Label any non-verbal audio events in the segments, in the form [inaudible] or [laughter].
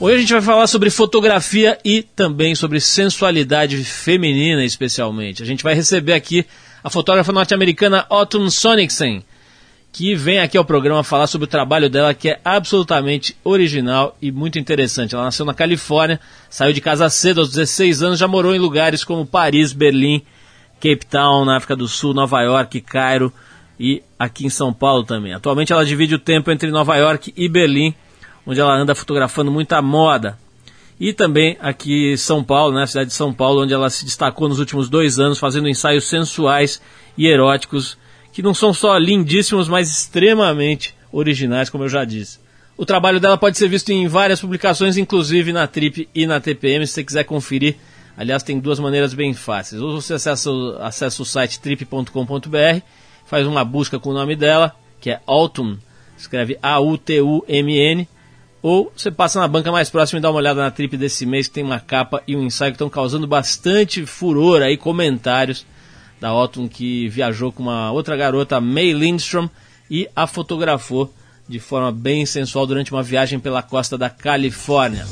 Hoje a gente vai falar sobre fotografia e também sobre sensualidade feminina, especialmente. A gente vai receber aqui a fotógrafa norte-americana Autumn Sonicsen, que vem aqui ao programa falar sobre o trabalho dela, que é absolutamente original e muito interessante. Ela nasceu na Califórnia, saiu de casa cedo, aos 16 anos, já morou em lugares como Paris, Berlim, Cape Town, na África do Sul, Nova York, Cairo e aqui em São Paulo também. Atualmente ela divide o tempo entre Nova York e Berlim onde ela anda fotografando muita moda. E também aqui em São Paulo, na né, cidade de São Paulo, onde ela se destacou nos últimos dois anos fazendo ensaios sensuais e eróticos, que não são só lindíssimos, mas extremamente originais, como eu já disse. O trabalho dela pode ser visto em várias publicações, inclusive na Trip e na TPM, se você quiser conferir. Aliás, tem duas maneiras bem fáceis. Ou você acessa, acessa o site trip.com.br, faz uma busca com o nome dela, que é Autumn, escreve A-U-T-U-M-N, ou você passa na banca mais próxima e dá uma olhada na trip desse mês, que tem uma capa e um ensaio que estão causando bastante furor aí, comentários da Otton que viajou com uma outra garota, May Lindstrom, e a fotografou de forma bem sensual durante uma viagem pela costa da Califórnia.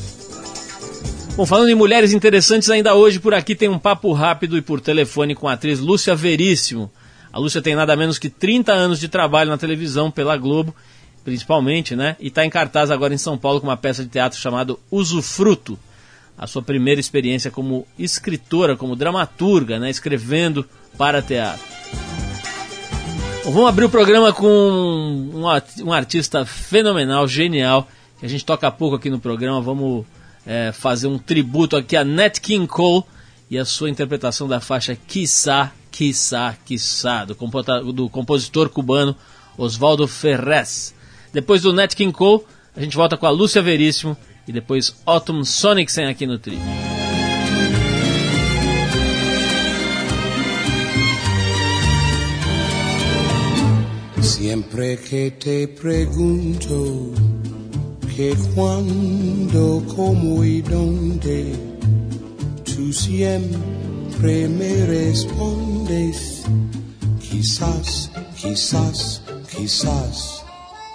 Bom, falando em mulheres interessantes, ainda hoje por aqui tem um papo rápido e por telefone com a atriz Lúcia Veríssimo. A Lúcia tem nada menos que 30 anos de trabalho na televisão pela Globo principalmente, né? E está em cartaz agora em São Paulo com uma peça de teatro chamada Usufruto. A sua primeira experiência como escritora, como dramaturga, né? Escrevendo para teatro. Bom, vamos abrir o programa com um, um artista fenomenal, genial, que a gente toca pouco aqui no programa. Vamos é, fazer um tributo aqui a Nat King Cole e a sua interpretação da faixa Quissá, Quissá, Quissá, do, do compositor cubano Oswaldo Ferrez. Depois do Nat King Cole, a gente volta com a Lúcia Veríssimo e depois Autumn Sonicsen aqui no Tri. Siempre que te pregunto que cuando, cómo y dónde, tú siempre me respondes, quizás, quizás, quizás.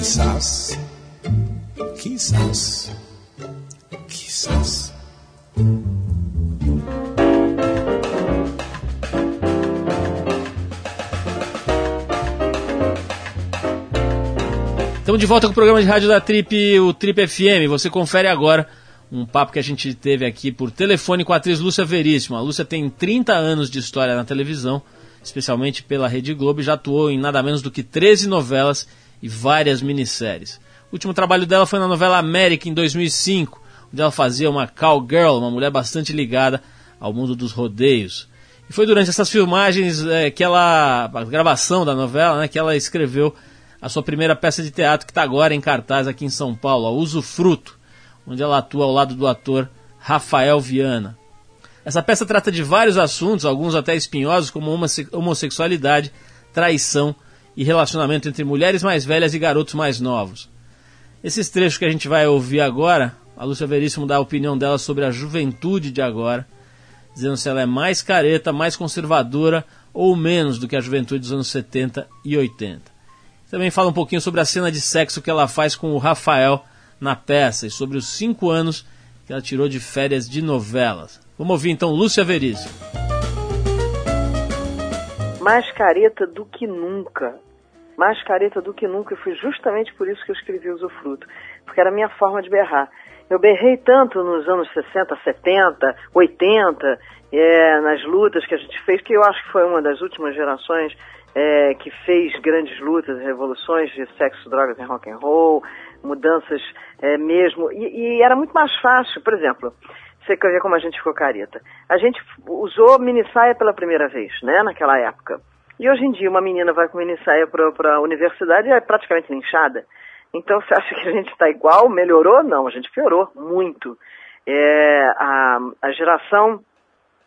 quizás. Estamos de volta com o programa de rádio da Trip, o Trip FM. Você confere agora Um papo que a gente teve aqui por telefone com a atriz Lúcia Veríssimo. A Lúcia tem 30 anos de história na televisão, especialmente pela Rede Globo, e já atuou em nada menos do que 13 novelas e várias minisséries. O último trabalho dela foi na novela América, em 2005, onde ela fazia uma cowgirl, uma mulher bastante ligada ao mundo dos rodeios. E foi durante essas filmagens é, que ela, a gravação da novela, né, que ela escreveu a sua primeira peça de teatro que está agora em cartaz aqui em São Paulo, a Uso Fruto, onde ela atua ao lado do ator Rafael Viana. Essa peça trata de vários assuntos, alguns até espinhosos, como homossexualidade, traição e relacionamento entre mulheres mais velhas e garotos mais novos. Esses trechos que a gente vai ouvir agora, a Lúcia Veríssimo dá a opinião dela sobre a juventude de agora dizendo se ela é mais careta, mais conservadora ou menos do que a juventude dos anos 70 e 80. Também fala um pouquinho sobre a cena de sexo que ela faz com o Rafael na peça e sobre os cinco anos que ela tirou de férias de novelas. Vamos ouvir então Lúcia Veríssimo. Mais careta do que nunca. Mais careta do que nunca. E foi justamente por isso que eu escrevi Usufruto. Porque era a minha forma de berrar. Eu berrei tanto nos anos 60, 70, 80, é, nas lutas que a gente fez, que eu acho que foi uma das últimas gerações é, que fez grandes lutas, revoluções de sexo, drogas e rock and roll, mudanças é, mesmo. E, e, era muito mais fácil, por exemplo, você quer ver como a gente ficou careta. A gente usou mini saia pela primeira vez, né, naquela época. E hoje em dia uma menina vai com mini saia para a universidade e é praticamente linchada. Então você acha que a gente está igual? Melhorou? Não, a gente piorou muito. É, a, a geração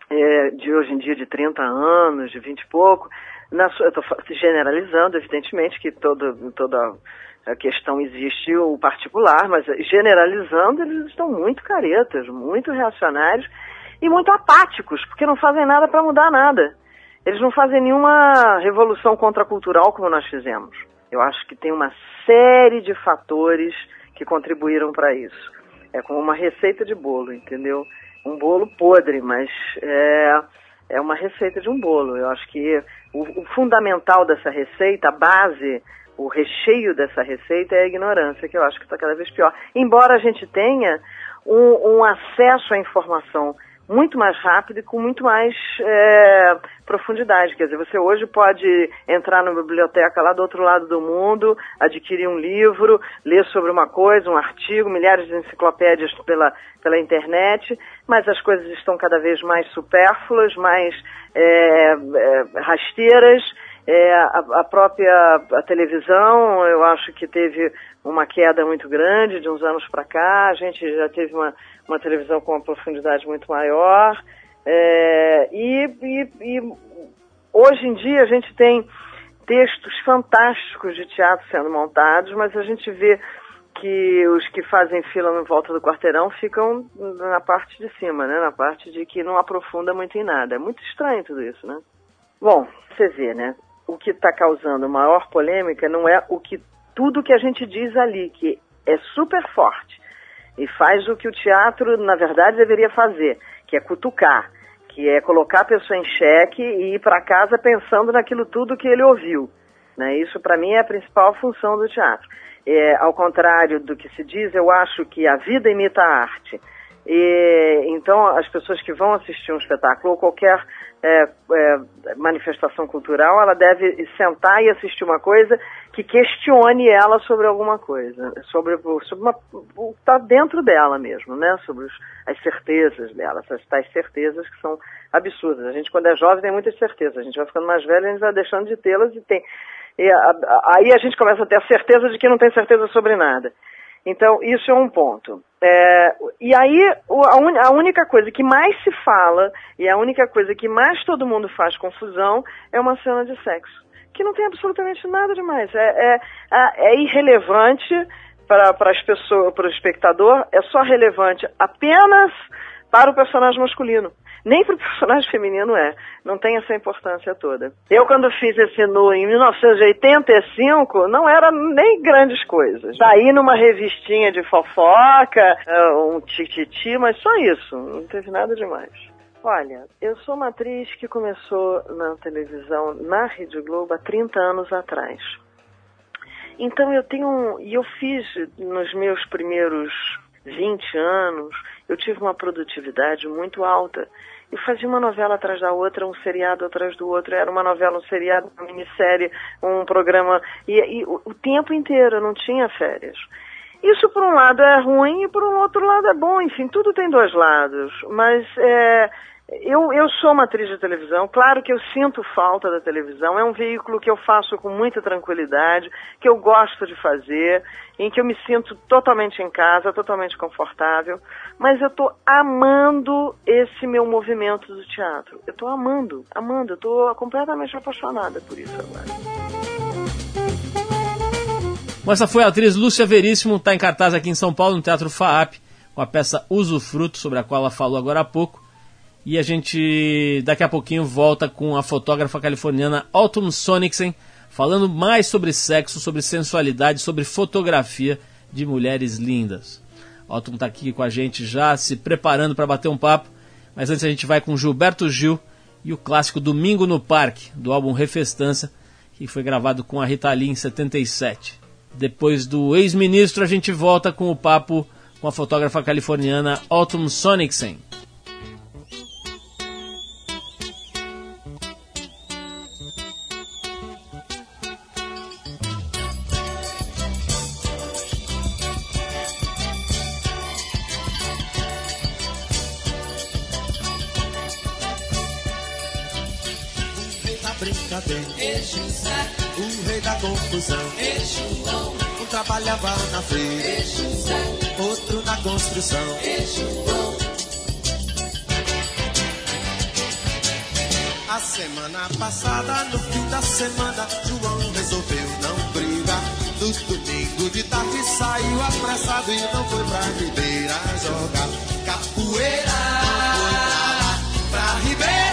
é, de hoje em dia de 30 anos, de 20 e pouco, na, eu estou generalizando, evidentemente, que todo, toda a questão existe o particular, mas generalizando, eles estão muito caretas, muito reacionários e muito apáticos, porque não fazem nada para mudar nada. Eles não fazem nenhuma revolução contracultural como nós fizemos. Eu acho que tem uma série de fatores que contribuíram para isso. É como uma receita de bolo, entendeu? Um bolo podre, mas é, é uma receita de um bolo. Eu acho que o, o fundamental dessa receita, a base, o recheio dessa receita é a ignorância, que eu acho que está cada vez pior. Embora a gente tenha um, um acesso à informação muito mais rápido e com muito mais é, profundidade. Quer dizer, você hoje pode entrar na biblioteca lá do outro lado do mundo, adquirir um livro, ler sobre uma coisa, um artigo, milhares de enciclopédias pela, pela internet, mas as coisas estão cada vez mais supérfluas, mais é, é, rasteiras. É, a, a, própria a televisão, eu acho que teve uma queda muito grande de uns anos para cá. A gente já teve uma, uma televisão com uma profundidade muito maior. É, e, e, e hoje em dia a gente tem textos fantásticos de teatro sendo montados, mas a gente vê que os que fazem fila em volta do quarteirão ficam na parte de cima, né? Na parte de que não aprofunda muito em nada. É muito estranho tudo isso, né? Bom, você vê, né? O que está causando maior polêmica não é o que tudo que a gente diz ali, que é super forte e faz o que o teatro, na verdade, deveria fazer, que é cutucar, que é colocar a pessoa em xeque e ir para casa pensando naquilo tudo que ele ouviu. Né? Isso, para mim, é a principal função do teatro. É, ao contrário do que se diz, eu acho que a vida imita a arte. E, então, as pessoas que vão assistir um espetáculo ou qualquer é, é, manifestação cultural, ela deve sentar e assistir uma coisa que questione ela sobre alguma coisa, sobre, sobre uma, o que está dentro dela mesmo, né? Sobre os, as certezas dela, essas tais certezas que são absurdas. A gente, quando é jovem, tem muitas certezas. A gente vai ficando mais velho, a gente vai deixando de tê-las e tem. E a, a, aí a gente começa a ter a certeza de que não tem certeza sobre nada. Então, isso é um ponto. É, e aí, a, un, a, única coisa que mais se fala e a única coisa que mais todo mundo faz confusão é uma cena de sexo, que não tem absolutamente nada demais. É, é, é irrelevante para as pessoas, para o espectador, é só relevante apenas para o personagem masculino. Nem para o [laughs] personagem feminino é. Não tem essa importância toda. Eu, quando fiz esse nu em 1985, não era nem grandes coisas. Daí numa revistinha de fofoca, é, um tititi, mas só isso. Não teve nada demais. Olha, eu sou uma atriz que começou na televisão, na Rede Globo, há 30 anos atrás. Então eu tenho, e eu fiz nos meus primeiros 20 anos, eu tive uma produtividade muito alta e fazia uma novela atrás da outra, um seriado atrás do outro, era uma novela, um seriado, uma minissérie, um programa, e, e o, o tempo inteiro, eu não tinha férias. Isso, por um lado, é ruim e, por um outro lado, é bom. Enfim, tudo tem dois lados. Mas é, eu, eu sou uma atriz de televisão, claro que eu sinto falta da televisão, é um veículo que eu faço com muita tranquilidade, que eu gosto de fazer, em que eu me sinto totalmente em casa, totalmente confortável, mas eu estou amando esse meu movimento do teatro. Eu estou amando, amando, eu estou completamente apaixonada por isso agora. Bom, essa foi a atriz Lúcia Veríssimo, está em cartaz aqui em São Paulo, no Teatro FAAP, com a peça Usufruto, sobre a qual ela falou agora há pouco. E a gente, daqui a pouquinho, volta com a fotógrafa californiana Autumn Sonicsen, falando mais sobre sexo, sobre sensualidade, sobre fotografia de mulheres lindas. Autumn está aqui com a gente já, se preparando para bater um papo. Mas antes a gente vai com Gilberto Gil e o clássico Domingo no Parque, do álbum Refestância, que foi gravado com a Rita Lee em 77. Depois do ex-ministro, a gente volta com o papo com a fotógrafa californiana Autumn Sonicsen. O rei da confusão. Um trabalhava na feira, outro na construção. A semana passada, no fim da semana, João resolveu não brigar. No domingo de tarde saiu apressado e não foi pra Ribeira jogar capoeira. Pra Ribeira.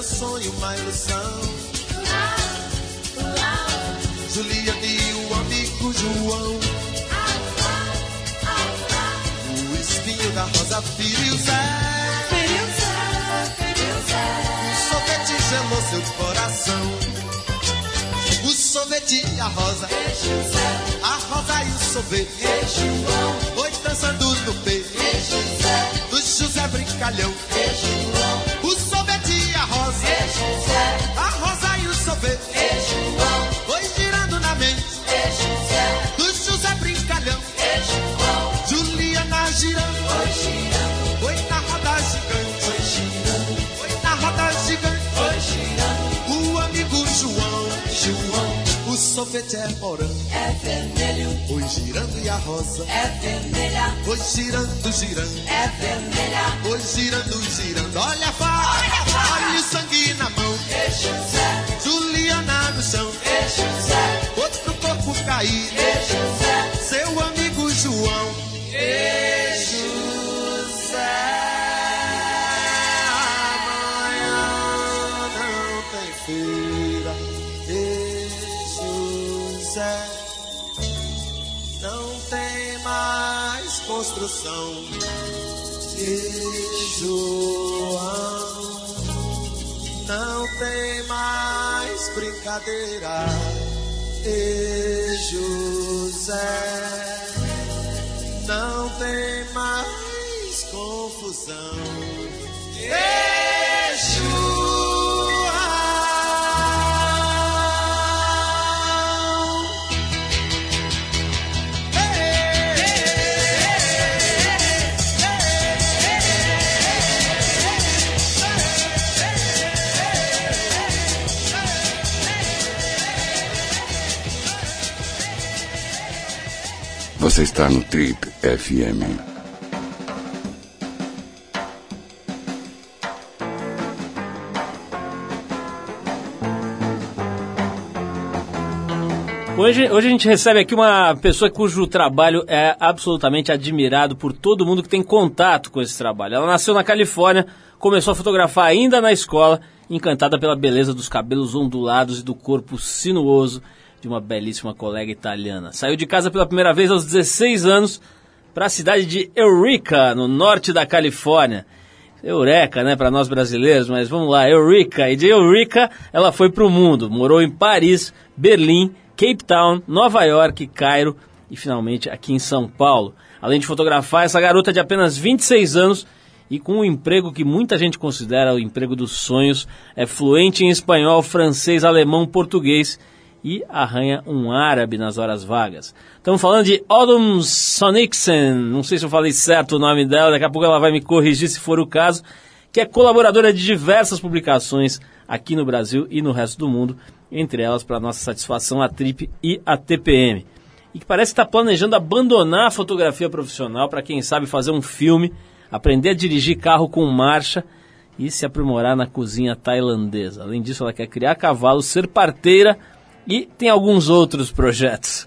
Seu sonho, uma ilusão. Juliana e o amigo João. O espinho da rosa feriu Zé. O sorvete gelou seu coração. O sorvete e a rosa. A rosa e o sorvete. Foi dançando no peito. Do José Brincalhão. O sorvete rosa e o sorvete. Foi girando na mente. Do José Brincalhão. Juliana girando. Foi na roda gigante. Foi na roda gigante. O amigo João. João. O sorvete é morango. É vermelho, Foi girando e a rosa. é vermelha, Foi girando, girando. é vermelha. Foi girando, girando. Olha a faca. Olha o sangue na mão. E José, E João. Não tem mais brincadeira. E José. Não tem mais confusão. Você está no Trip FM. Hoje, hoje a gente recebe aqui uma pessoa cujo trabalho é absolutamente admirado por todo mundo que tem contato com esse trabalho. Ela nasceu na Califórnia, começou a fotografar ainda na escola, encantada pela beleza dos cabelos ondulados e do corpo sinuoso de uma belíssima colega italiana. Saiu de casa pela primeira vez aos 16 anos para a cidade de Eureka, no norte da Califórnia. Eureka, né, para nós brasileiros, mas vamos lá, Eureka. E de Eureka ela foi para o mundo, morou em Paris, Berlim, Cape Town, Nova York, Cairo e finalmente aqui em São Paulo. Além de fotografar, essa garota de apenas 26 anos e com um emprego que muita gente considera o emprego dos sonhos, é fluente em espanhol, francês, alemão, português e arranha um árabe nas horas vagas. Estamos falando de Autumn Sonicsen, não sei se eu falei certo o nome dela, daqui a pouco ela vai me corrigir se for o caso, que é colaboradora de diversas publicações aqui no Brasil e no resto do mundo entre elas, para nossa satisfação, a Trip e a TPM. E que parece estar tá planejando abandonar a fotografia profissional para quem sabe fazer um filme, aprender a dirigir carro com marcha e se aprimorar na cozinha tailandesa. Além disso, ela quer criar cavalos, ser parteira e tem alguns outros projetos.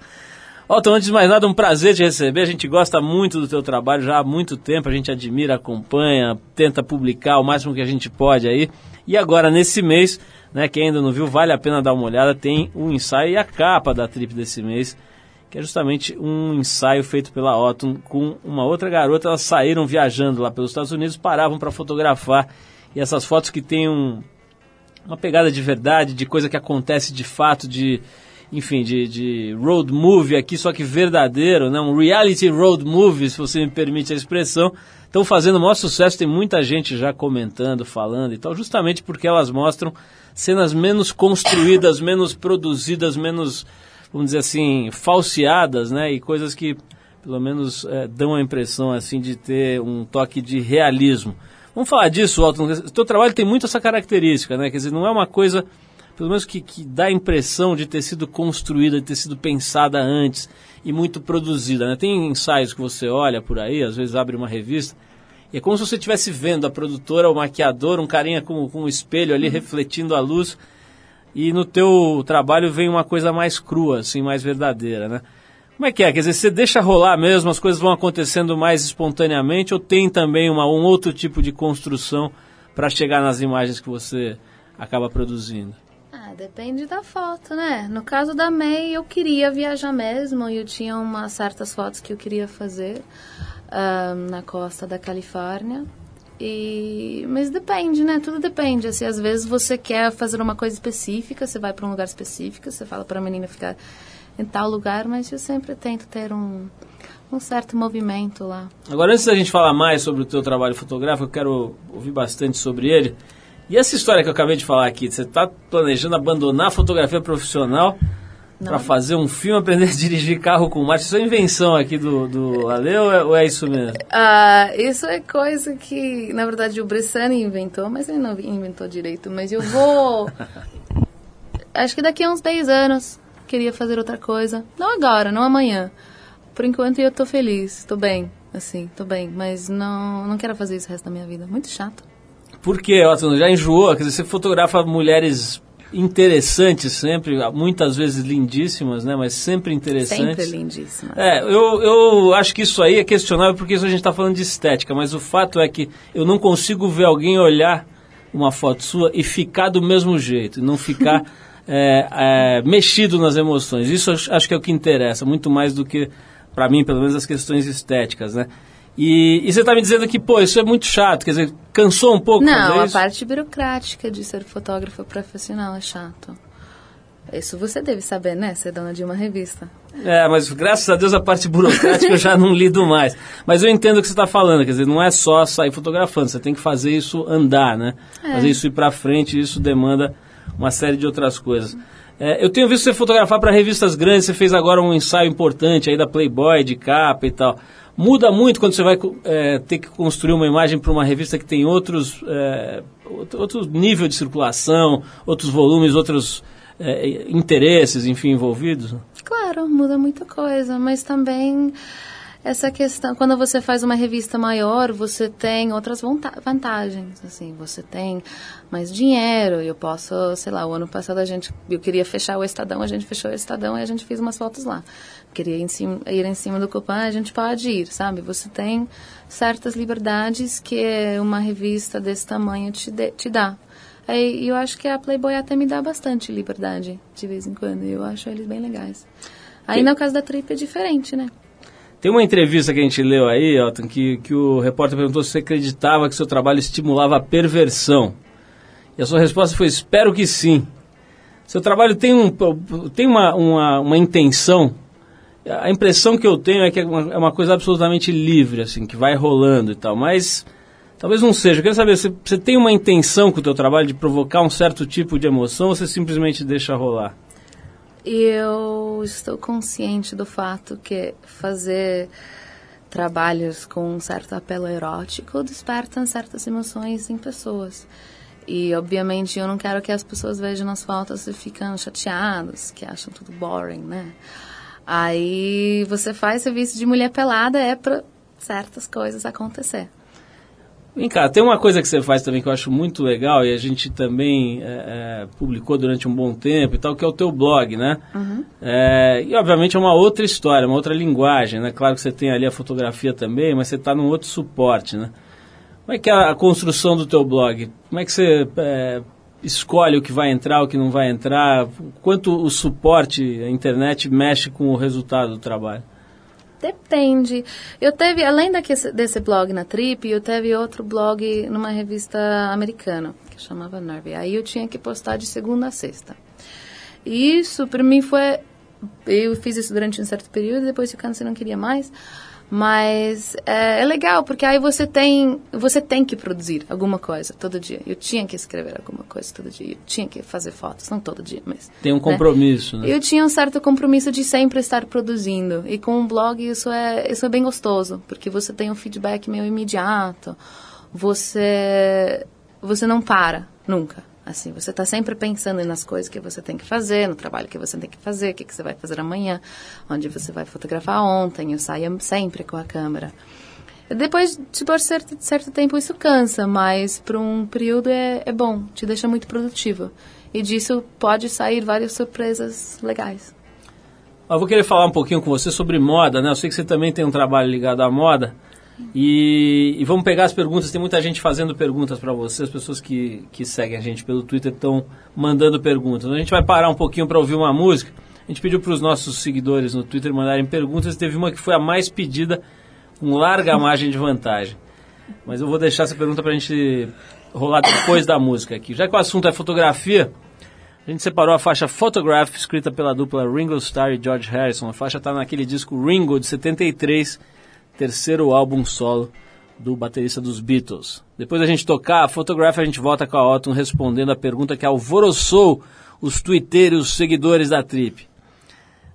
Otto, antes de mais nada, um prazer te receber. A gente gosta muito do teu trabalho já há muito tempo, a gente admira, acompanha, tenta publicar o máximo que a gente pode aí. E agora, nesse mês, né, quem ainda não viu, vale a pena dar uma olhada. Tem um ensaio e a capa da trip desse mês, que é justamente um ensaio feito pela Otton com uma outra garota. Elas saíram viajando lá pelos Estados Unidos, paravam para fotografar. E essas fotos que tem um, uma pegada de verdade, de coisa que acontece de fato, de enfim, de, de road movie aqui, só que verdadeiro, né? um reality road movie, se você me permite a expressão, estão fazendo o maior sucesso, tem muita gente já comentando, falando e tal, justamente porque elas mostram cenas menos construídas, [coughs] menos produzidas, menos, vamos dizer assim, falseadas, né? E coisas que, pelo menos, é, dão a impressão, assim, de ter um toque de realismo. Vamos falar disso, Alton. O teu trabalho tem muito essa característica, né? Quer dizer, não é uma coisa, pelo menos que, que dá a impressão de ter sido construída, de ter sido pensada antes e muito produzida, né? Tem ensaios que você olha por aí, às vezes abre uma revista, e é como se você estivesse vendo a produtora, o maquiador, um carinha com, com um espelho ali uhum. refletindo a luz. E no teu trabalho vem uma coisa mais crua, assim, mais verdadeira, né? Como é que é? Quer dizer, você deixa rolar mesmo, as coisas vão acontecendo mais espontaneamente ou tem também uma, um outro tipo de construção para chegar nas imagens que você acaba produzindo? Ah, depende da foto, né? No caso da May, eu queria viajar mesmo e eu tinha umas certas fotos que eu queria fazer um, na costa da Califórnia. E, mas depende, né? Tudo depende. Assim, às vezes você quer fazer uma coisa específica, você vai para um lugar específico, você fala para a menina ficar em tal lugar, mas eu sempre tento ter um, um certo movimento lá. Agora, antes da gente falar mais sobre o teu trabalho fotográfico, eu quero ouvir bastante sobre ele. E essa história que eu acabei de falar aqui, você está planejando abandonar a fotografia profissional para fazer um filme, [laughs] aprender a dirigir carro com marcha. Isso é invenção aqui do, do Ale ou é, ou é isso mesmo? Uh, isso é coisa que, na verdade, o Bressani inventou, mas ele não inventou direito. Mas eu vou... [laughs] Acho que daqui a uns 10 anos queria fazer outra coisa. Não agora, não amanhã. Por enquanto eu tô feliz, tô bem, assim, tô bem. Mas não, não quero fazer isso o resto da minha vida. Muito chato. Por quê, Otto? Já enjoou? Quer dizer, você fotografa mulheres interessantes sempre, muitas vezes lindíssimas, né? Mas sempre interessantes. Sempre lindíssimas. É, eu, eu acho que isso aí é questionável porque isso a gente está falando de estética, mas o fato é que eu não consigo ver alguém olhar uma foto sua e ficar do mesmo jeito, não ficar [laughs] é, é, mexido nas emoções. Isso acho que é o que interessa, muito mais do que, para mim, pelo menos, as questões estéticas, né? E, e, você está me dizendo que, pô, isso é muito chato, quer dizer, cansou um pouco Não, a isso? parte burocrática de ser fotógrafo profissional é chato. Isso você deve saber, né? Ser dona de uma revista. É, mas graças a Deus a parte burocrática eu já não lido mais. Mas eu entendo o que você está falando, quer dizer, não é só sair fotografando, você tem que fazer isso andar, né? É. Fazer isso ir para frente, isso demanda uma série de outras coisas. É, eu tenho visto você fotografar para revistas grandes, você fez agora um ensaio importante aí da Playboy, de capa e tal. Muda muito quando você vai é, ter que construir uma imagem para uma revista que tem outros, é, outro nível de circulação, outros volumes, outros é, interesses, enfim, envolvidos? Claro, muda muita coisa, mas também essa questão, quando você faz uma revista maior, você tem outras vantagens, assim, você tem mais dinheiro, eu posso, sei lá, o ano passado a gente, eu queria fechar o Estadão, a gente fechou o Estadão e a gente fez umas fotos lá. Queria ir em cima, ir em cima do Copan, a gente pode ir, sabe? Você tem certas liberdades que uma revista desse tamanho te, de, te dá. Aí, eu acho que a Playboy até me dá bastante liberdade, de vez em quando, eu acho eles bem legais. Aí, no caso da Trip, é diferente, né? Tem uma entrevista que a gente leu aí, Elton, que, que o repórter perguntou se você acreditava que seu trabalho estimulava a perversão. E a sua resposta foi: espero que sim. Seu trabalho tem, um, tem uma, uma, uma intenção. A impressão que eu tenho é que é uma, é uma, coisa absolutamente livre, assim, que vai rolando e tal. Mas talvez não seja. Eu quero saber, você, você tem uma intenção com o teu trabalho de provocar um certo tipo de emoção ou você simplesmente deixa rolar? Eu estou consciente do fato que fazer trabalhos com um certo apelo erótico despertam certas emoções em pessoas. E, obviamente, eu não quero que as pessoas vejam nas fotos e ficam chateadas, que acham tudo boring, né? Aí você faz serviço de mulher pelada é para certas coisas acontecer. Vem cá, tem uma coisa que você faz também que eu acho muito legal e a gente também é, é, publicou durante um bom tempo e tal, que é o teu blog, né? Uhum. É, e obviamente é uma outra história, uma outra linguagem, né? Claro que você tem ali a fotografia também, mas você está num outro suporte, né? Como é que é a construção do teu blog? Como é que você é, escolhe o que vai entrar, o que não vai entrar? Quanto o suporte, a internet mexe com o resultado do trabalho? Depende. Eu teve, além daqui, desse blog na Trip, eu teve outro blog numa revista americana, que chamava Nerve. Aí eu tinha que postar de segunda a sexta. E isso, para mim, foi... Eu fiz isso durante um certo período, depois ficando você não queria mais. Mas é, é, legal, porque aí você tem, você tem que produzir alguma coisa todo dia. Eu tinha que escrever alguma coisa todo dia. Eu tinha que fazer fotos, não todo dia, mas... Tem um né? compromisso, né? Eu tinha um certo compromisso de sempre estar produzindo. E com o blog isso é, isso é bem gostoso, porque você tem um feedback meio imediato. Você, você não para, nunca. Assim, você está sempre pensando nas coisas que você tem que fazer, no trabalho que você tem que fazer, o que, que você vai fazer amanhã, onde você vai fotografar ontem. Eu saio sempre com a câmera. Depois, de certo, certo tempo, isso cansa, mas por um período é, é bom, te deixa muito produtivo. E disso pode sair várias surpresas legais. Eu vou querer falar um pouquinho com você sobre moda, né? Eu sei que você também tem um trabalho ligado à moda. E, e, vamos pegar as perguntas. Tem muita gente fazendo perguntas para você. As pessoas que, que seguem a gente pelo Twitter estão mandando perguntas. Então, a gente vai parar um pouquinho para ouvir uma música. A gente pediu para os nossos seguidores no Twitter mandarem perguntas. Teve uma que foi a mais pedida, com larga [laughs] margem de vantagem. Mas eu vou deixar essa pergunta para a gente rolar depois da música aqui. Já que o assunto é fotografia, a gente separou a faixa Photograph, escrita pela dupla Ringo Starr e George Harrison. A faixa está naquele disco Ringo, de 73 terceiro álbum solo do baterista dos Beatles. Depois da gente tocar a Photograph, a gente volta com a Otton respondendo a pergunta que alvoroçou os twitteiros, os seguidores da Trip.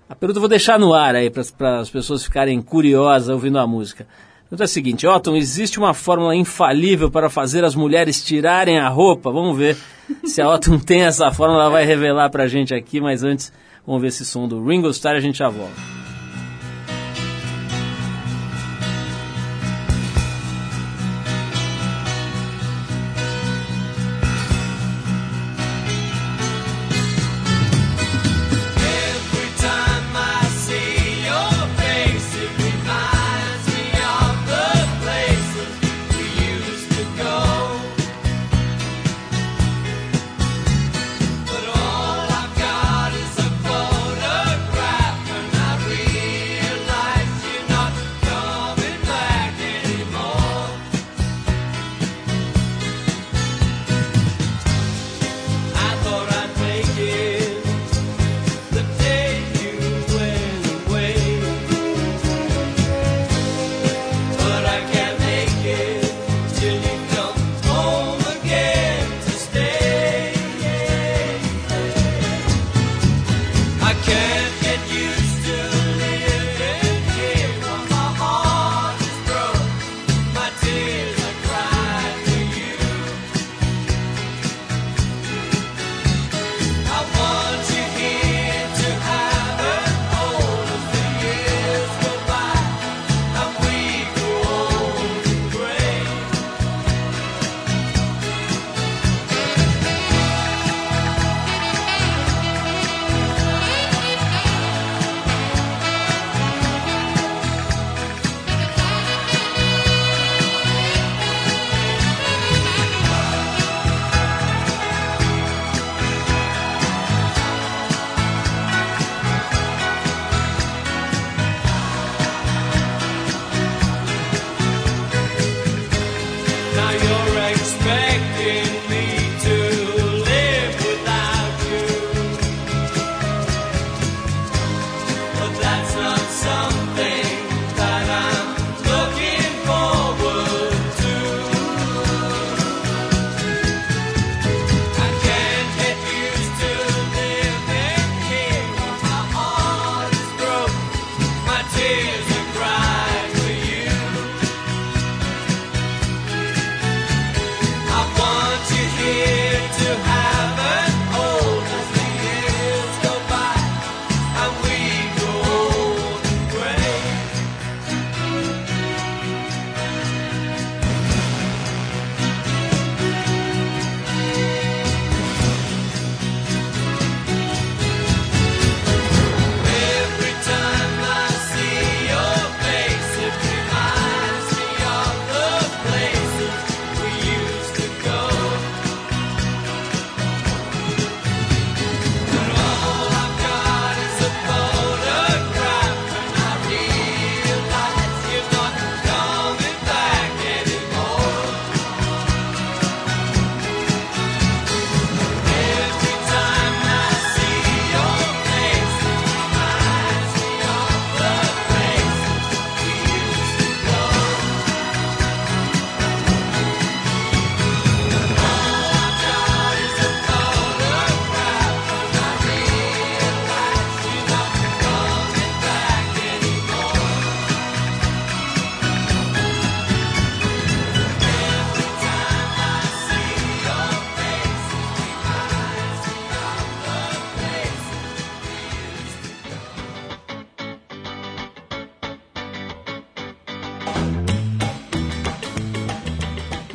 A pergunta eu vou deixar no ar aí para as pessoas ficarem curiosas ouvindo a música. Pergunta é a seguinte, Otton, existe uma fórmula infalível para fazer as mulheres tirarem a roupa? Vamos ver se a Otton [laughs] tem essa fórmula, ela vai revelar para a gente aqui, mas antes vamos ver esse som do Ringo Starr e a gente já volta.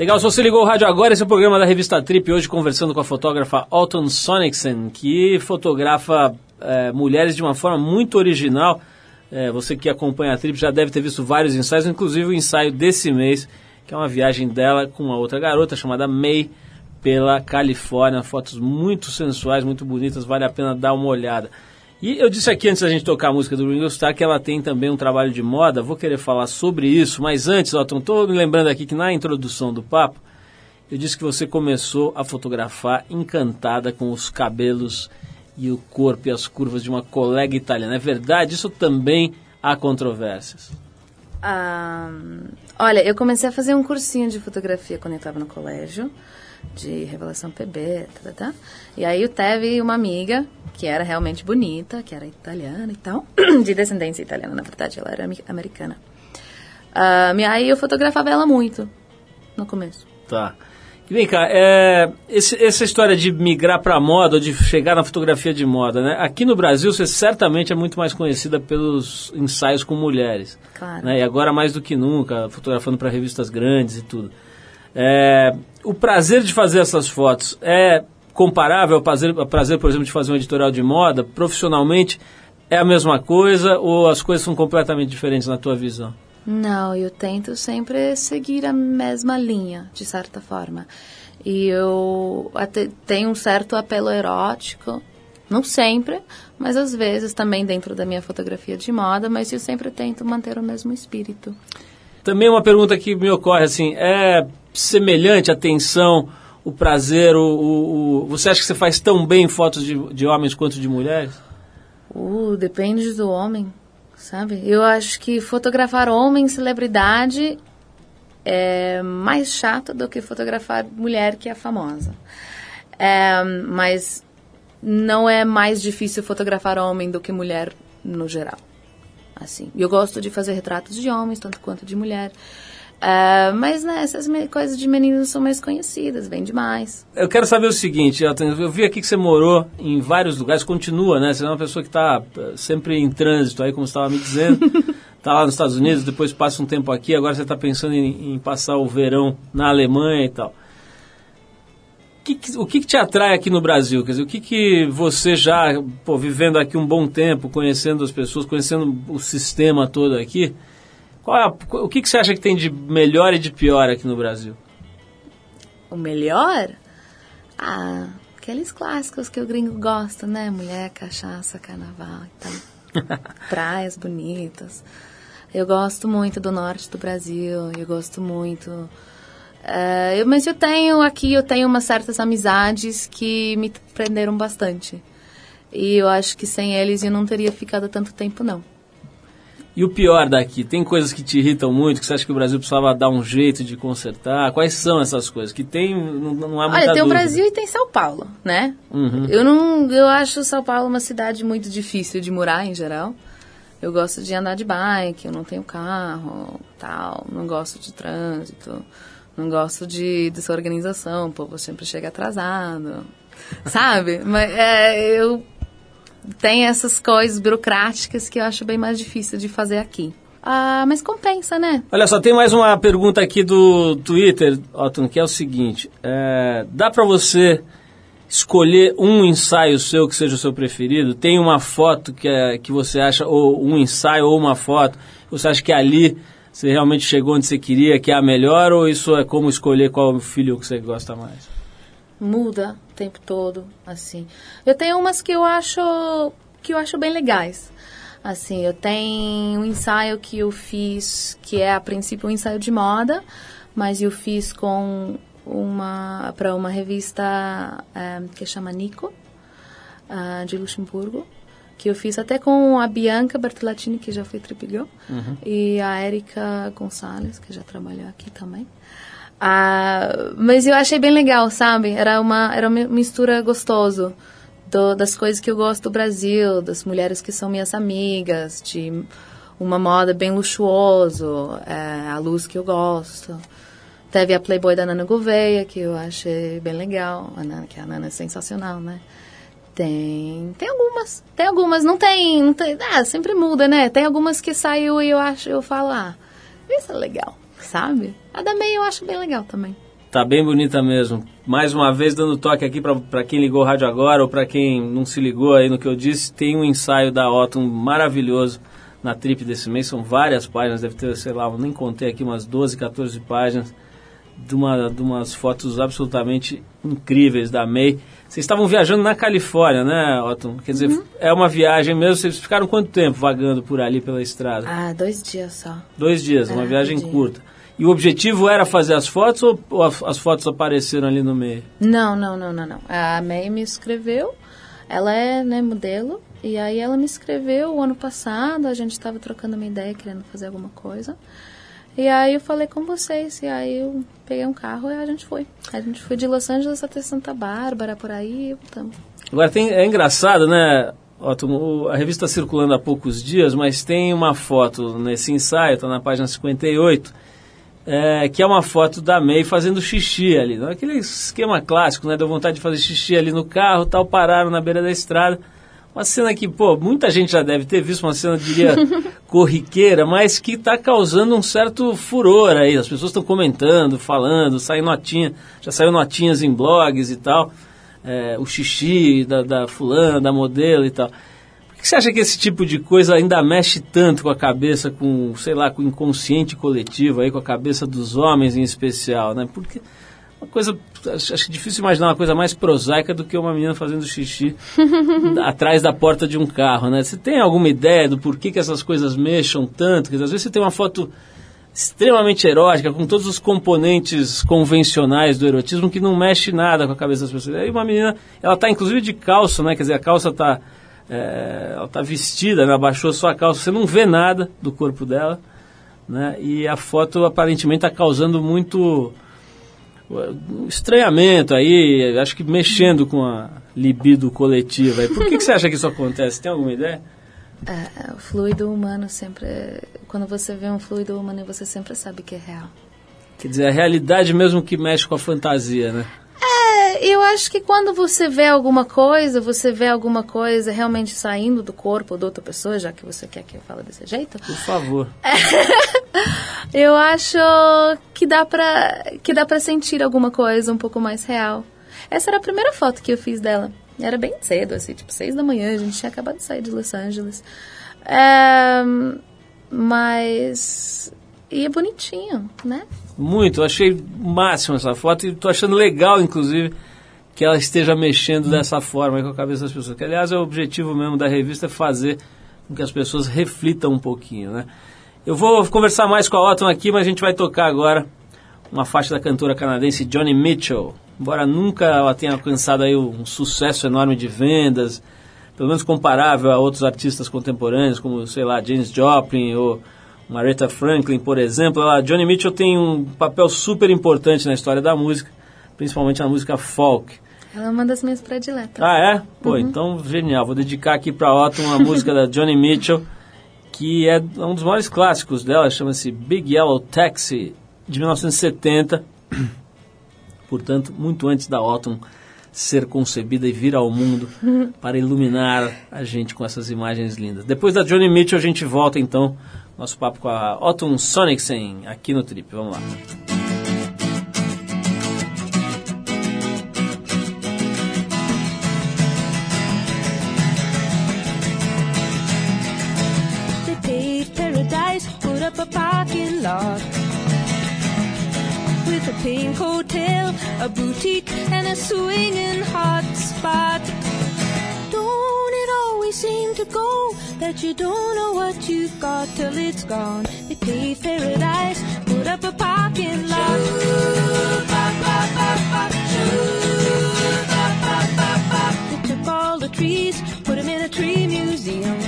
Legal, se você ligou o rádio agora, esse é o programa da revista Trip, hoje conversando com a fotógrafa Alton Sonicsen, que fotografa é, mulheres de uma forma muito original. É, você que acompanha a Trip já deve ter visto vários ensaios, inclusive o ensaio desse mês, que é uma viagem dela com uma outra garota chamada May pela Califórnia. Fotos muito sensuais, muito bonitas, vale a pena dar uma olhada. E eu disse aqui antes da gente tocar a música do Ringo Starr que ela tem também um trabalho de moda, vou querer falar sobre isso, mas antes, Otton, estou me lembrando aqui que na introdução do papo, eu disse que você começou a fotografar encantada com os cabelos e o corpo e as curvas de uma colega italiana. É verdade? Isso também há controvérsias. Ah, olha, eu comecei a fazer um cursinho de fotografia quando eu estava no colégio, de revelação PB, tá, tá, tá. E aí eu teve uma amiga que era realmente bonita, que era italiana e tal, [clears throat] de descendência italiana, na verdade, ela era americana. Uh, e aí eu fotografava ela muito no começo. Tá. E vem cá, é, esse, essa história de migrar para moda, ou de chegar na fotografia de moda, né? Aqui no Brasil você certamente é muito mais conhecida pelos ensaios com mulheres. Claro. Né? E agora mais do que nunca, fotografando para revistas grandes e tudo. É, o prazer de fazer essas fotos é comparável ao prazer, ao prazer, por exemplo, de fazer um editorial de moda, profissionalmente, é a mesma coisa ou as coisas são completamente diferentes na tua visão? Não, eu tento sempre seguir a mesma linha, de certa forma. E eu até tenho um certo apelo erótico, não sempre, mas às vezes também dentro da minha fotografia de moda, mas eu sempre tento manter o mesmo espírito. Também uma pergunta que me ocorre assim, é semelhante a tensão o prazer, o, o, o, você acha que você faz tão bem fotos de, de homens quanto de mulheres? Uh, depende do homem, sabe? Eu acho que fotografar homem, celebridade, é mais chato do que fotografar mulher que é famosa. É, mas não é mais difícil fotografar homem do que mulher no geral. Assim, eu gosto de fazer retratos de homens tanto quanto de mulher. Uh, mas né, essas coisas de meninos são mais conhecidas, bem demais. Eu quero saber o seguinte, eu vi aqui que você morou em vários lugares, continua, né? Você é uma pessoa que está eh, sempre em trânsito aí, como você estava me dizendo. Está [laughs] lá nos Estados Unidos, depois passa um tempo aqui, agora você está pensando em, em, passar o verão na Alemanha e tal. Que, que, o que, que, te atrai aqui no Brasil? Quer dizer, o que, que você já, pô, vivendo aqui um bom tempo, conhecendo as pessoas, conhecendo o sistema todo aqui, qual é o que, que você acha que tem de melhor e de pior aqui no Brasil? O melhor? Ah, aqueles clássicos que o gringo gosta, né? Mulher, cachaça, carnaval e tal. [laughs] Praias bonitas. Eu gosto muito do norte do Brasil, eu gosto muito. Uh, eu, mas eu tenho aqui, eu tenho umas certas amizades que me prenderam bastante. E eu acho que sem eles eu não teria ficado tanto tempo, não. E o pior daqui, tem coisas que te irritam muito, que você acha que o Brasil precisava dar um jeito de consertar? Quais são essas coisas? Que tem, não, não há muita Olha, tem dúvida. o Brasil e tem São Paulo, né? Uhum. Eu não, eu acho São Paulo uma cidade muito difícil de morar em geral. Eu gosto de andar de bike, eu não tenho carro, tal, não gosto de trânsito, não gosto de desorganização, o povo sempre chega atrasado, sabe? Mas é, eu tem essas coisas burocráticas que eu acho bem mais difícil de fazer aqui. Ah, mas compensa, né? Olha só, tem mais uma pergunta aqui do Twitter, Otton, que é o seguinte: é, dá para você escolher um ensaio seu que seja o seu preferido? Tem uma foto que, é, que você acha, ou um ensaio ou uma foto, você acha que ali você realmente chegou onde você queria, que é a melhor, ou isso é como escolher qual filho que você gosta mais? Muda o tempo todo, assim. Eu tenho umas que eu acho que eu acho bem legais. Assim, eu tenho um ensaio que eu fiz, que é a princípio um ensaio de moda, mas eu fiz com uma para uma revista é, que chama Nico, uh, de Luxemburgo, que eu fiz até com a Bianca Bertolatini, que já foi tripigão, uhum. e a Erika Gonçalves, que já trabalhou aqui também. Ah, mas eu achei bem legal, sabe? Era uma, era uma mistura gostoso do, das coisas que eu gosto do Brasil, das mulheres que são minhas amigas, de uma moda bem luxuoso, é, a luz que eu gosto. Teve a Playboy da Nana Gouveia, que eu achei bem legal, a Nana, que a Nana é sensacional, né? Tem, tem algumas, tem algumas, não tem, não tem, ah, sempre muda, né? Tem algumas que saiu e eu acho, eu falo, ah, Isso é legal, sabe? A da May eu acho bem legal também. Tá bem bonita mesmo. Mais uma vez dando toque aqui para quem ligou o rádio agora ou para quem não se ligou aí no que eu disse, tem um ensaio da Otton maravilhoso na trip desse mês. São várias páginas, deve ter, sei lá, nem contei aqui umas 12, 14 páginas de, uma, de umas fotos absolutamente incríveis da May. Vocês estavam viajando na Califórnia, né, Otton? Quer dizer, uhum. é uma viagem mesmo. Vocês ficaram quanto tempo vagando por ali pela estrada? Ah, dois dias só. Dois dias, é, uma viagem curta. E o objetivo era fazer as fotos ou, ou as fotos apareceram ali no meio? Não, não, não, não, não. A May me escreveu, ela é né, modelo, e aí ela me escreveu o ano passado, a gente estava trocando uma ideia, querendo fazer alguma coisa. E aí eu falei com vocês, e aí eu peguei um carro e a gente foi. A gente foi de Los Angeles até Santa Bárbara, por aí, e voltamos. Agora tem, é engraçado, né, Otto, a revista está circulando há poucos dias, mas tem uma foto nesse ensaio, está na página 58, é, que é uma foto da May fazendo xixi ali. Né? Aquele esquema clássico, né? Deu vontade de fazer xixi ali no carro, tal, pararam na beira da estrada. Uma cena que, pô, muita gente já deve ter visto, uma cena, diria, [laughs] corriqueira, mas que está causando um certo furor aí. As pessoas estão comentando, falando, sai notinha, já saiu notinhas em blogs e tal. É, o xixi da, da fulana, da modelo e tal você acha que esse tipo de coisa ainda mexe tanto com a cabeça, com, sei lá, com o inconsciente coletivo, aí, com a cabeça dos homens em especial, né? Porque uma coisa, acho difícil imaginar uma coisa mais prosaica do que uma menina fazendo xixi [laughs] atrás da porta de um carro, né? Você tem alguma ideia do porquê que essas coisas mexam tanto? Dizer, às vezes você tem uma foto extremamente erótica, com todos os componentes convencionais do erotismo que não mexe nada com a cabeça das pessoas. Aí uma menina, ela está inclusive de calça, né? Quer dizer, a calça está é, ela está vestida, né, abaixou sua calça, você não vê nada do corpo dela, né, e a foto aparentemente está causando muito uh, estranhamento aí, acho que mexendo com a libido coletiva. Por que, que você acha que isso acontece? Tem alguma ideia? É, o fluido humano sempre. Quando você vê um fluido humano, você sempre sabe que é real. Quer dizer, a realidade mesmo que mexe com a fantasia, né? Eu acho que quando você vê alguma coisa, você vê alguma coisa realmente saindo do corpo de outra pessoa, já que você quer que eu fale desse jeito. Por favor. [laughs] eu acho que dá pra, que dá pra sentir alguma coisa um pouco mais real. Essa era a primeira foto que eu fiz dela. Era bem cedo, assim, tipo seis da manhã, a gente tinha acabado de sair de Los Angeles. É, mas. E é bonitinho, né? Muito, eu achei máximo essa foto e tô achando legal, inclusive, que ela esteja mexendo dessa forma com a cabeça das pessoas. Que, aliás, é o objetivo mesmo da revista, é fazer com que as pessoas reflitam um pouquinho, né? Eu vou conversar mais com a Otton aqui, mas a gente vai tocar agora uma faixa da cantora canadense Johnny Mitchell. Embora nunca ela tenha alcançado aí um sucesso enorme de vendas, pelo menos comparável a outros artistas contemporâneos, como, sei lá, James Joplin ou Aretha Franklin, por exemplo, a Johnny Mitchell tem um papel super importante na história da música, principalmente na música folk. Ela é uma das minhas prediletas. Ah, é? Pô, uhum. então genial. Vou dedicar aqui para Otto uma música da Johnny Mitchell, que é um dos maiores clássicos dela, chama-se Big Yellow Taxi, de 1970. [clears throat] Portanto, muito antes da Autumn ser concebida e vir ao mundo [laughs] para iluminar a gente com essas imagens lindas. Depois da Johnny Mitchell, a gente volta então nosso papo com a Autumn Sonicsen aqui no Trip. Vamos lá. up a parking lot with a pink hotel, a boutique, and a swinging hot spot. That you don't know what you've got till it's gone? They paved paradise, put up a parking lot. They took all the trees, put them in a tree museum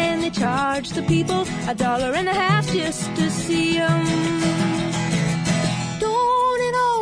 And they charge the people a dollar and a half just to see them.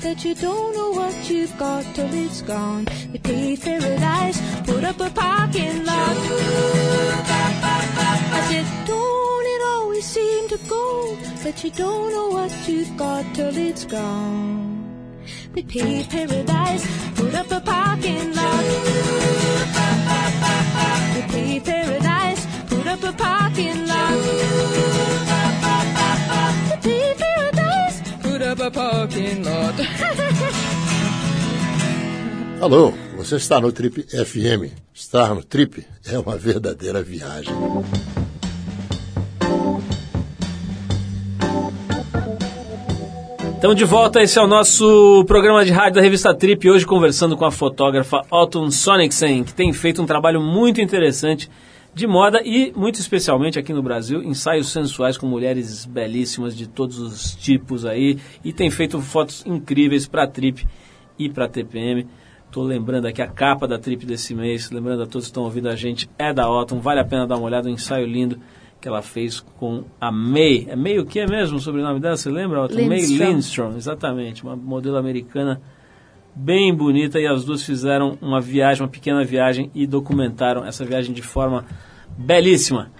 that you don't know what you've got till it's gone? They paved paradise, put up a parking lot. I said, don't it always seem to go that you don't know what you've got till it's gone? They paved paradise, put up a parking lot. They paved paradise, put up a parking lot. Up a parking lot. [laughs] Alô, você está no Trip FM. Estar no Trip é uma verdadeira viagem. Então, de volta, esse é o nosso programa de rádio da revista Trip. Hoje, conversando com a fotógrafa Autumn Sonicsen, que tem feito um trabalho muito interessante de moda e, muito especialmente aqui no Brasil, ensaios sensuais com mulheres belíssimas de todos os tipos aí. E tem feito fotos incríveis para a Trip e para a TPM. Estou lembrando aqui a capa da Trip desse mês, lembrando a todos que estão ouvindo a gente, é da Autumn. Vale a pena dar uma olhada, um ensaio lindo que ela fez com a May. É May o que é mesmo o sobrenome dela? Você lembra? Autumn? May Lindstrom. Lindstrom, exatamente. Uma modelo americana bem bonita e as duas fizeram uma viagem, uma pequena viagem e documentaram essa viagem de forma belíssima.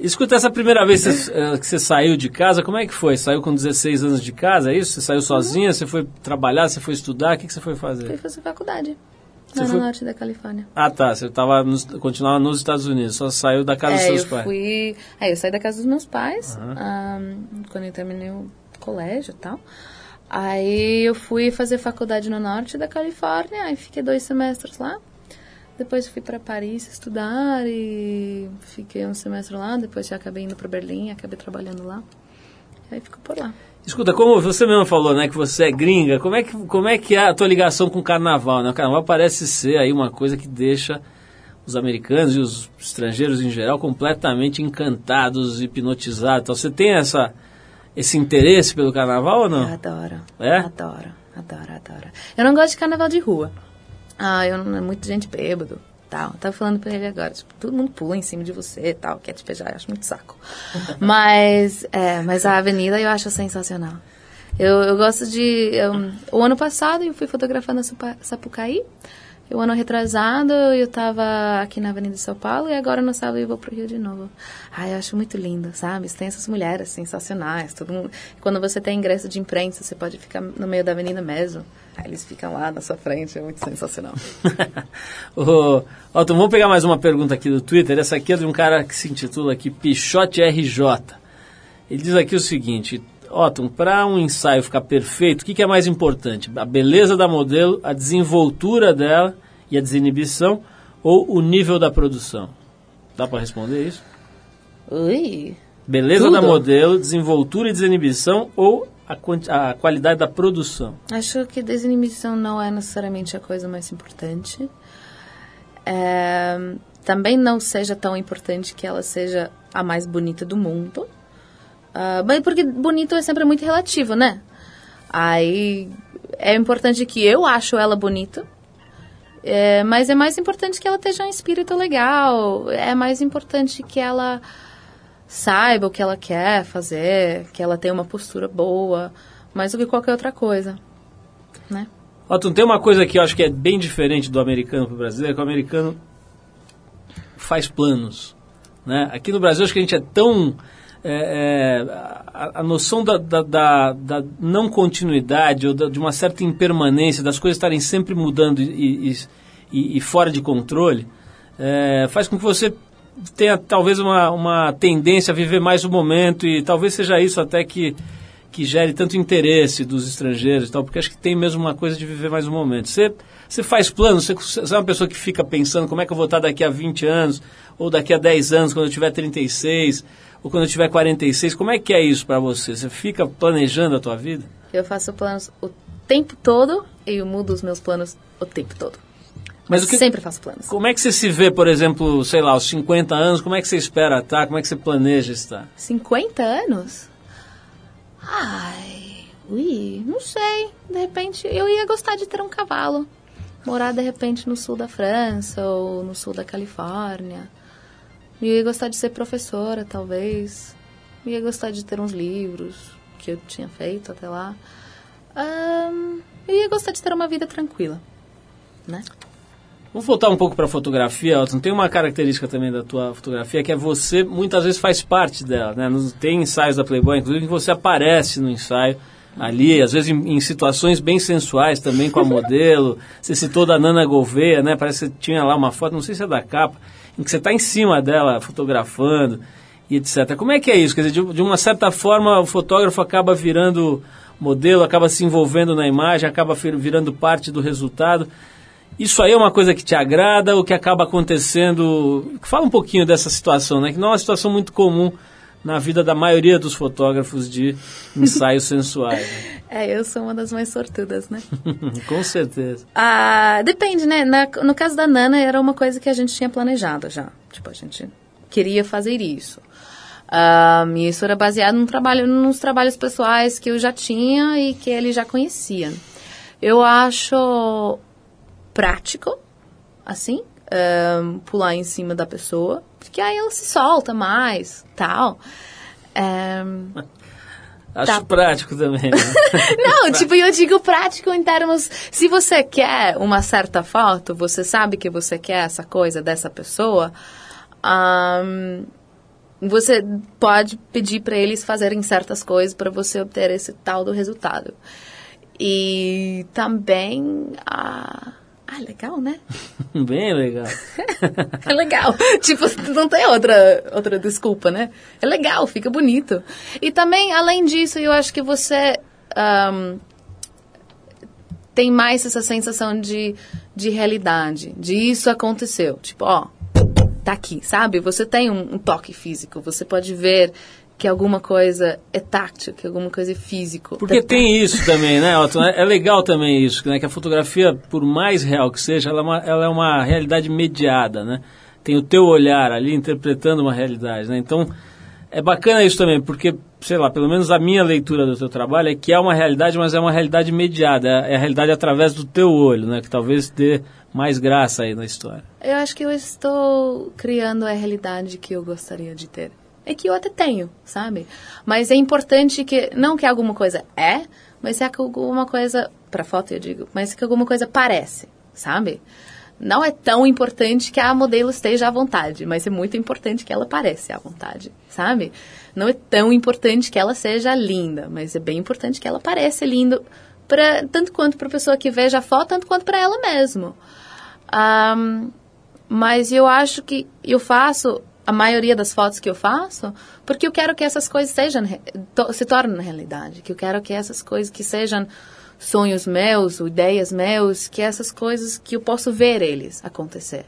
Escuta, essa primeira vez que você, eh, saiu de casa, como é que foi? Saiu com 16 anos de casa, é isso? Você saiu sozinha, você foi trabalhar, você foi estudar, o que, que você foi Fui fazer? fazer faculdade. Você Lá foi- no norte da Califórnia. Ah tá, você tava nos, continuava nos Estados Unidos, só saiu da casa dos é, seus eu pais. fui. Aí eu saí da casa dos meus pais ahn, quando eu terminei o colégio e tal. Aí eu fui fazer faculdade no norte da Califórnia, aí fiquei dois semestres lá. Depois fui para Paris estudar e fiquei um semestre lá. Depois já acabei indo para Berlim, acabei trabalhando lá. Aí fico por lá. Escuta, como você mesmo falou, né, que você é gringa, como é que, como é, que é a tua ligação com o carnaval? Né? O carnaval parece ser aí uma coisa que deixa os americanos e os estrangeiros em geral completamente encantados, hipnotizados. Então, você tem essa, esse interesse pelo carnaval ou Eu não? adoro. É? Adoro, adoro, adoro. Eu não gosto de carnaval de rua. Ah, eu não é muita gente bêbado. Tal. Eu tava falando pra ele agora, tipo, todo mundo pula em cima de você e tal, quer te beijar, eu acho muito saco. [laughs] mas, é, mas a avenida eu acho sensacional. Eu, eu gosto de. eu- o ano passado eu fui fotografar na Supa- Sapucaí. O ano retrasado eu tava aqui na Avenida de São Paulo e agora no sábado eu vou pro Rio de novo. Ai, eu acho muito lindo, sabe? Tem essas mulheres sensacionais. Todo mundo... Quando você tem ingresso de imprensa, você pode ficar no meio da avenida mesmo. Aí eles ficam lá na sua frente, é muito sensacional. [laughs] Ô, Alton, vamos pegar mais uma pergunta aqui do Twitter. Essa aqui é de um cara que se intitula aqui Pichote RJ. Ele diz aqui o seguinte: Otton, para um ensaio ficar perfeito, o que, que é mais importante? A beleza da modelo, a desenvoltura dela e a desinibição ou o nível da produção? Dá para responder isso? Ui, Beleza Tudo. da modelo, desenvoltura e desinibição ou a, a qualidade da produção? Acho que desinibição não é necessariamente a coisa mais importante. É, também não seja tão importante que ela seja a mais bonita do mundo. Ah, mas porque bonito é sempre muito relativo, né? Aí é importante que eu acho ela bonita. É, mas é mais importante que ela esteja um espírito legal. É mais importante que ela saiba o que ela quer fazer, que ela tenha uma postura boa, mais do que qualquer outra coisa, né? Otton, tem uma coisa que eu acho que é bem diferente do americano para o brasileiro, que o americano faz planos. Né? Aqui no Brasil, acho que a gente é tão. É, é, a, a noção da, da, da- da não continuidade ou de uma certa impermanência, das coisas estarem sempre mudando e, e- e- e fora de controle, é, faz com que você tenha talvez uma, uma tendência a viver mais o momento e talvez seja isso até que, que gere tanto interesse dos estrangeiros e tal, porque acho que tem mesmo uma coisa de viver mais o momento. Você, você faz planos, você, você é uma pessoa que fica pensando como é que eu vou estar daqui a 20 anos, ou daqui a 10 anos, quando eu tiver 36, ou quando eu tiver 46, como é que é isso para você? Você fica planejando a tua vida? Eu faço planos o tempo todo e eu mudo os meus planos o tempo todo. Mas o que, Sempre faço planos. como é que você se vê, por exemplo, sei lá, aos 50 anos, como é que você espera estar, como é que você planeja estar? 50 anos? Ai, ui, não sei. De repente, eu ia gostar de ter um cavalo. Morar, de repente, no sul da França ou no sul da Califórnia. Eu ia gostar de ser professora, talvez. Ia gostar de ter uns livros que eu tinha feito até lá. Eu ia gostar de ter uma vida tranquila, né? Vamos voltar um pouco para a fotografia, Elton. Tem uma característica também da tua fotografia que é você muitas vezes faz parte dela, né? Tem ensaios da Playboy, inclusive, que você aparece no ensaio ali, às vezes em, em situações bem sensuais também com a modelo. [laughs] Você citou da Nana Gouveia, né? Parece que tinha lá uma foto, não sei se é da capa, em que você está em cima dela fotografando e etc. Como é que é isso? Quer dizer, de, de uma certa forma o fotógrafo acaba virando modelo, acaba se envolvendo na imagem, acaba vir- virando parte do resultado. Isso aí é uma coisa que te agrada ou que acaba acontecendo? Fala um pouquinho dessa situação, né? Que não é uma situação muito comum na vida da maioria dos fotógrafos de [laughs] ensaios sensuais. né? É, eu sou uma das mais sortudas, né? [laughs] Com certeza. Ah, depende, né? Na- no caso da Nana, era uma coisa que a gente tinha planejado já. Tipo, a gente queria fazer isso. Ah, e isso era baseado num trabalho, nos trabalhos pessoais que eu já tinha e que ele já conhecia. Eu acho prático, assim, ah, pular em cima da pessoa, porque aí ela se solta mais, tal. Ah, Acho Tá. prático também. Né? [laughs] não, tipo, eu digo prático em termos. Se você quer uma certa foto, você sabe que você quer essa coisa dessa pessoa, ahn, você pode pedir para eles fazerem certas coisas para você obter esse tal do resultado. E também. Ah, ah, legal, né? [laughs] Bem legal. [laughs] É legal. tipo, não tem outra, outra desculpa, né? É legal, fica bonito. E também, além disso, eu acho que você ahn, tem mais essa sensação de, de realidade, de isso aconteceu. Tipo, ó, tá aqui, sabe? Você tem um, um toque físico, você pode ver que alguma coisa é táctil, que alguma coisa é físico. Porque tem isso também, né, Otto? É é legal também isso, né? Que a fotografia, por mais real que seja, ela é uma, ela é uma realidade mediada, né? Tem o teu olhar ali interpretando uma realidade, né? Então, é bacana isso também, porque, sei lá, pelo menos a minha leitura do teu trabalho é que é uma realidade, mas é uma realidade mediada. É é a realidade através do teu olho, né? Que talvez dê mais graça aí na história. Eu acho que eu estou criando a realidade que eu gostaria de ter. É que eu até tenho, sabe? Mas é importante que, não que alguma coisa é, mas é que alguma coisa, para foto eu digo, mas que alguma coisa parece, sabe? Não é tão importante que a modelo esteja à vontade, mas é muito importante que ela pareça à vontade, sabe? Não é tão importante que ela seja linda, mas é bem importante que ela pareça linda, pra, tanto quanto para a pessoa que veja a foto, tanto quanto para ela mesmo. Ahn, mas eu acho que eu faço a maioria das fotos que eu faço porque eu quero que essas coisas sejam se tornem realidade, que eu quero que essas coisas que sejam sonhos meus, ideias meus, que essas coisas que eu posso ver eles acontecer.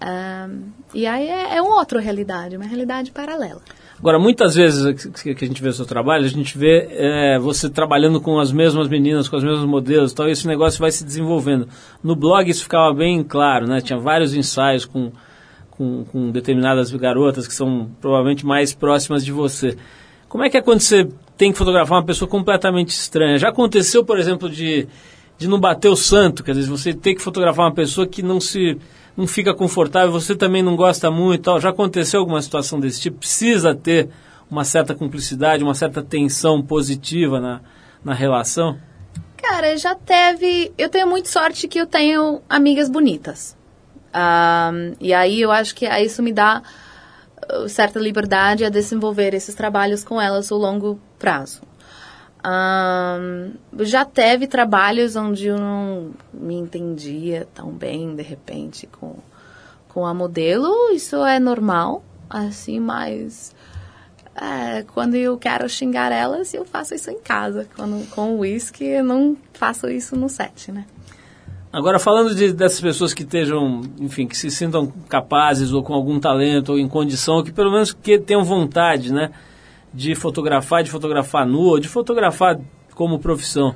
Ahn, e aí é, é uma outra realidade, uma realidade paralela. Agora, muitas vezes que que a gente vê o seu trabalho, a gente vê é, você trabalhando com as mesmas meninas, com os mesmos modelos tal, e esse negócio vai se desenvolvendo. No blog isso ficava bem claro, né? Tinha vários ensaios com, com, com determinadas garotas que são provavelmente mais próximas de você. Como é que é quando você tem que fotografar uma pessoa completamente estranha? Já aconteceu, por exemplo, de, de não bater o santo, quer dizer, você ter que fotografar uma pessoa que não se não fica confortável, você também não gosta muito, tal. Já aconteceu alguma situação desse tipo? Precisa ter uma certa cumplicidade, uma certa tensão positiva na, na relação? Cara, já teve. Eu tenho muita sorte que eu tenho amigas bonitas. Ahn, e aí eu acho que isso me dá uh, certa liberdade a desenvolver esses trabalhos com elas ao longo prazo. Ahn, já teve trabalhos onde eu não me entendia tão bem, de repente, com, com a modelo. Isso é normal, assim, mas é, quando eu quero xingar elas, eu faço isso em casa. Quando, com o whisky, eu não faço isso no set, né? Agora, falando de, dessas pessoas que estejam, enfim, que se sintam capazes ou com algum talento ou em condição, ou que pelo menos que tenham vontade, né, de fotografar, de fotografar nu, de fotografar como profissão.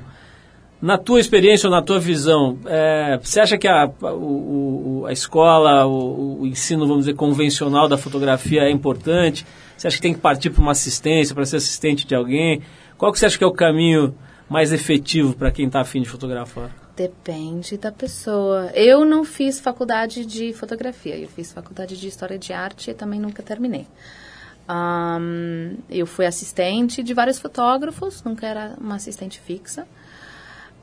Na tua experiência ou na tua visão, é, você acha que a, o, a escola, o, o, ensino, vamos dizer, convencional da fotografia é importante? Você acha que tem que partir para uma assistência, para ser assistente de alguém? Qual que você acha que é o caminho mais efetivo para quem está afim de fotografar? Depende da pessoa. Eu não fiz faculdade de fotografia, eu fiz faculdade de História de Arte e também nunca terminei. Um, eu fui assistente de vários fotógrafos, nunca era uma assistente fixa.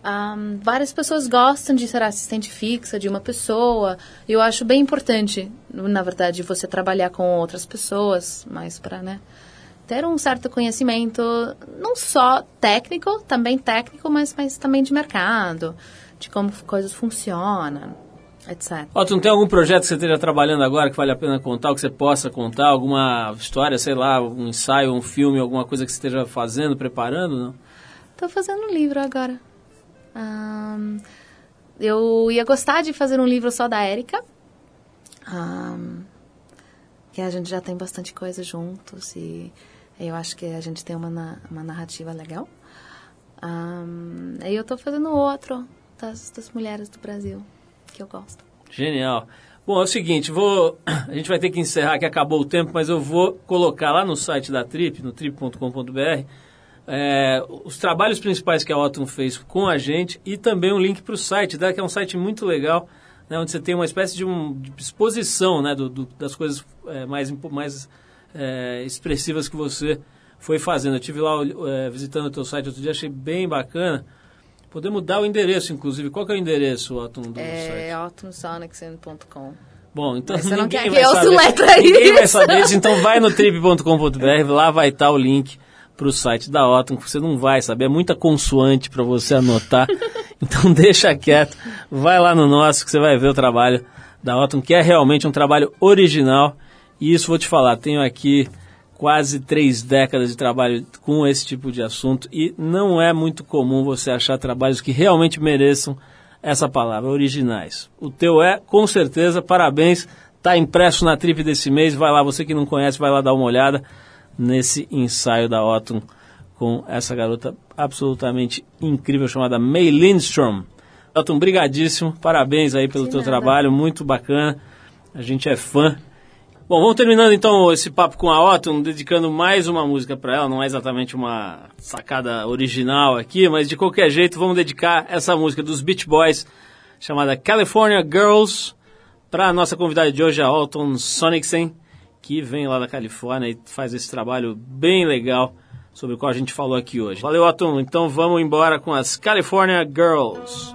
Um, várias pessoas gostam de ser assistente fixa de uma pessoa. Eu acho bem importante, na verdade, você trabalhar com outras pessoas, mas para né, ter um certo conhecimento, não só técnico, também técnico, mas, mas também de mercado, de como coisas funcionam, etc. Não tem algum projeto que você esteja trabalhando agora que vale a pena contar, que você possa contar? Alguma história, sei lá, um ensaio, um filme, alguma coisa que você esteja fazendo, preparando, não? Estou fazendo um livro agora. Um, eu ia gostar de fazer um livro só da Érica. Um, que a gente já tem bastante coisa juntos e eu acho que a gente tem uma, uma narrativa legal. Um, e eu estou fazendo outro das, das mulheres do Brasil, que eu gosto. Genial. Bom, é o seguinte, vou, [clears throat] a gente vai ter que encerrar que acabou o tempo, mas eu vou colocar lá no site da Trip, no trip.com.br, é, os trabalhos principais que a Otton fez com a gente e também um link para o site que é um site muito legal, né, onde você tem uma espécie de, um, de exposição né, do, do, das coisas é, mais, mais é, expressivas que você foi fazendo. Eu estive lá é, visitando o teu site outro dia, achei bem bacana. Podemos dar o endereço, inclusive. Qual que é o endereço, Otton, do é, site? ottonsonicsen.com. Bom, então Você ninguém, não quer que eu saber, ninguém vai saber isso. Então vai no trip.com.br, lá vai estar o link para o site da Otton, que você não vai saber, é muita consoante para você anotar. [laughs] então deixa quieto, vai lá no nosso que você vai ver o trabalho da Otton, que é realmente um trabalho original. E isso vou te falar, tenho aqui quase três décadas de trabalho com esse tipo de assunto e não é muito comum você achar trabalhos que realmente mereçam essa palavra, originais. O teu é, com certeza, parabéns, está impresso na trip desse mês, vai lá, você que não conhece, vai lá dar uma olhada nesse ensaio da Otton com essa garota absolutamente incrível chamada May Lindstrom. Otton, brigadíssimo, parabéns aí pelo teu trabalho, muito bacana, a gente é fã. Bom, vamos terminando então esse papo com a Otton, dedicando mais uma música para ela, não é exatamente uma sacada original aqui, mas de qualquer jeito vamos dedicar essa música dos Beach Boys, chamada California Girls, para a nossa convidada de hoje, a Alton Sonicsen, que vem lá da Califórnia e faz esse trabalho bem legal sobre o qual a gente falou aqui hoje. Valeu, Alton. Então vamos embora com as California Girls.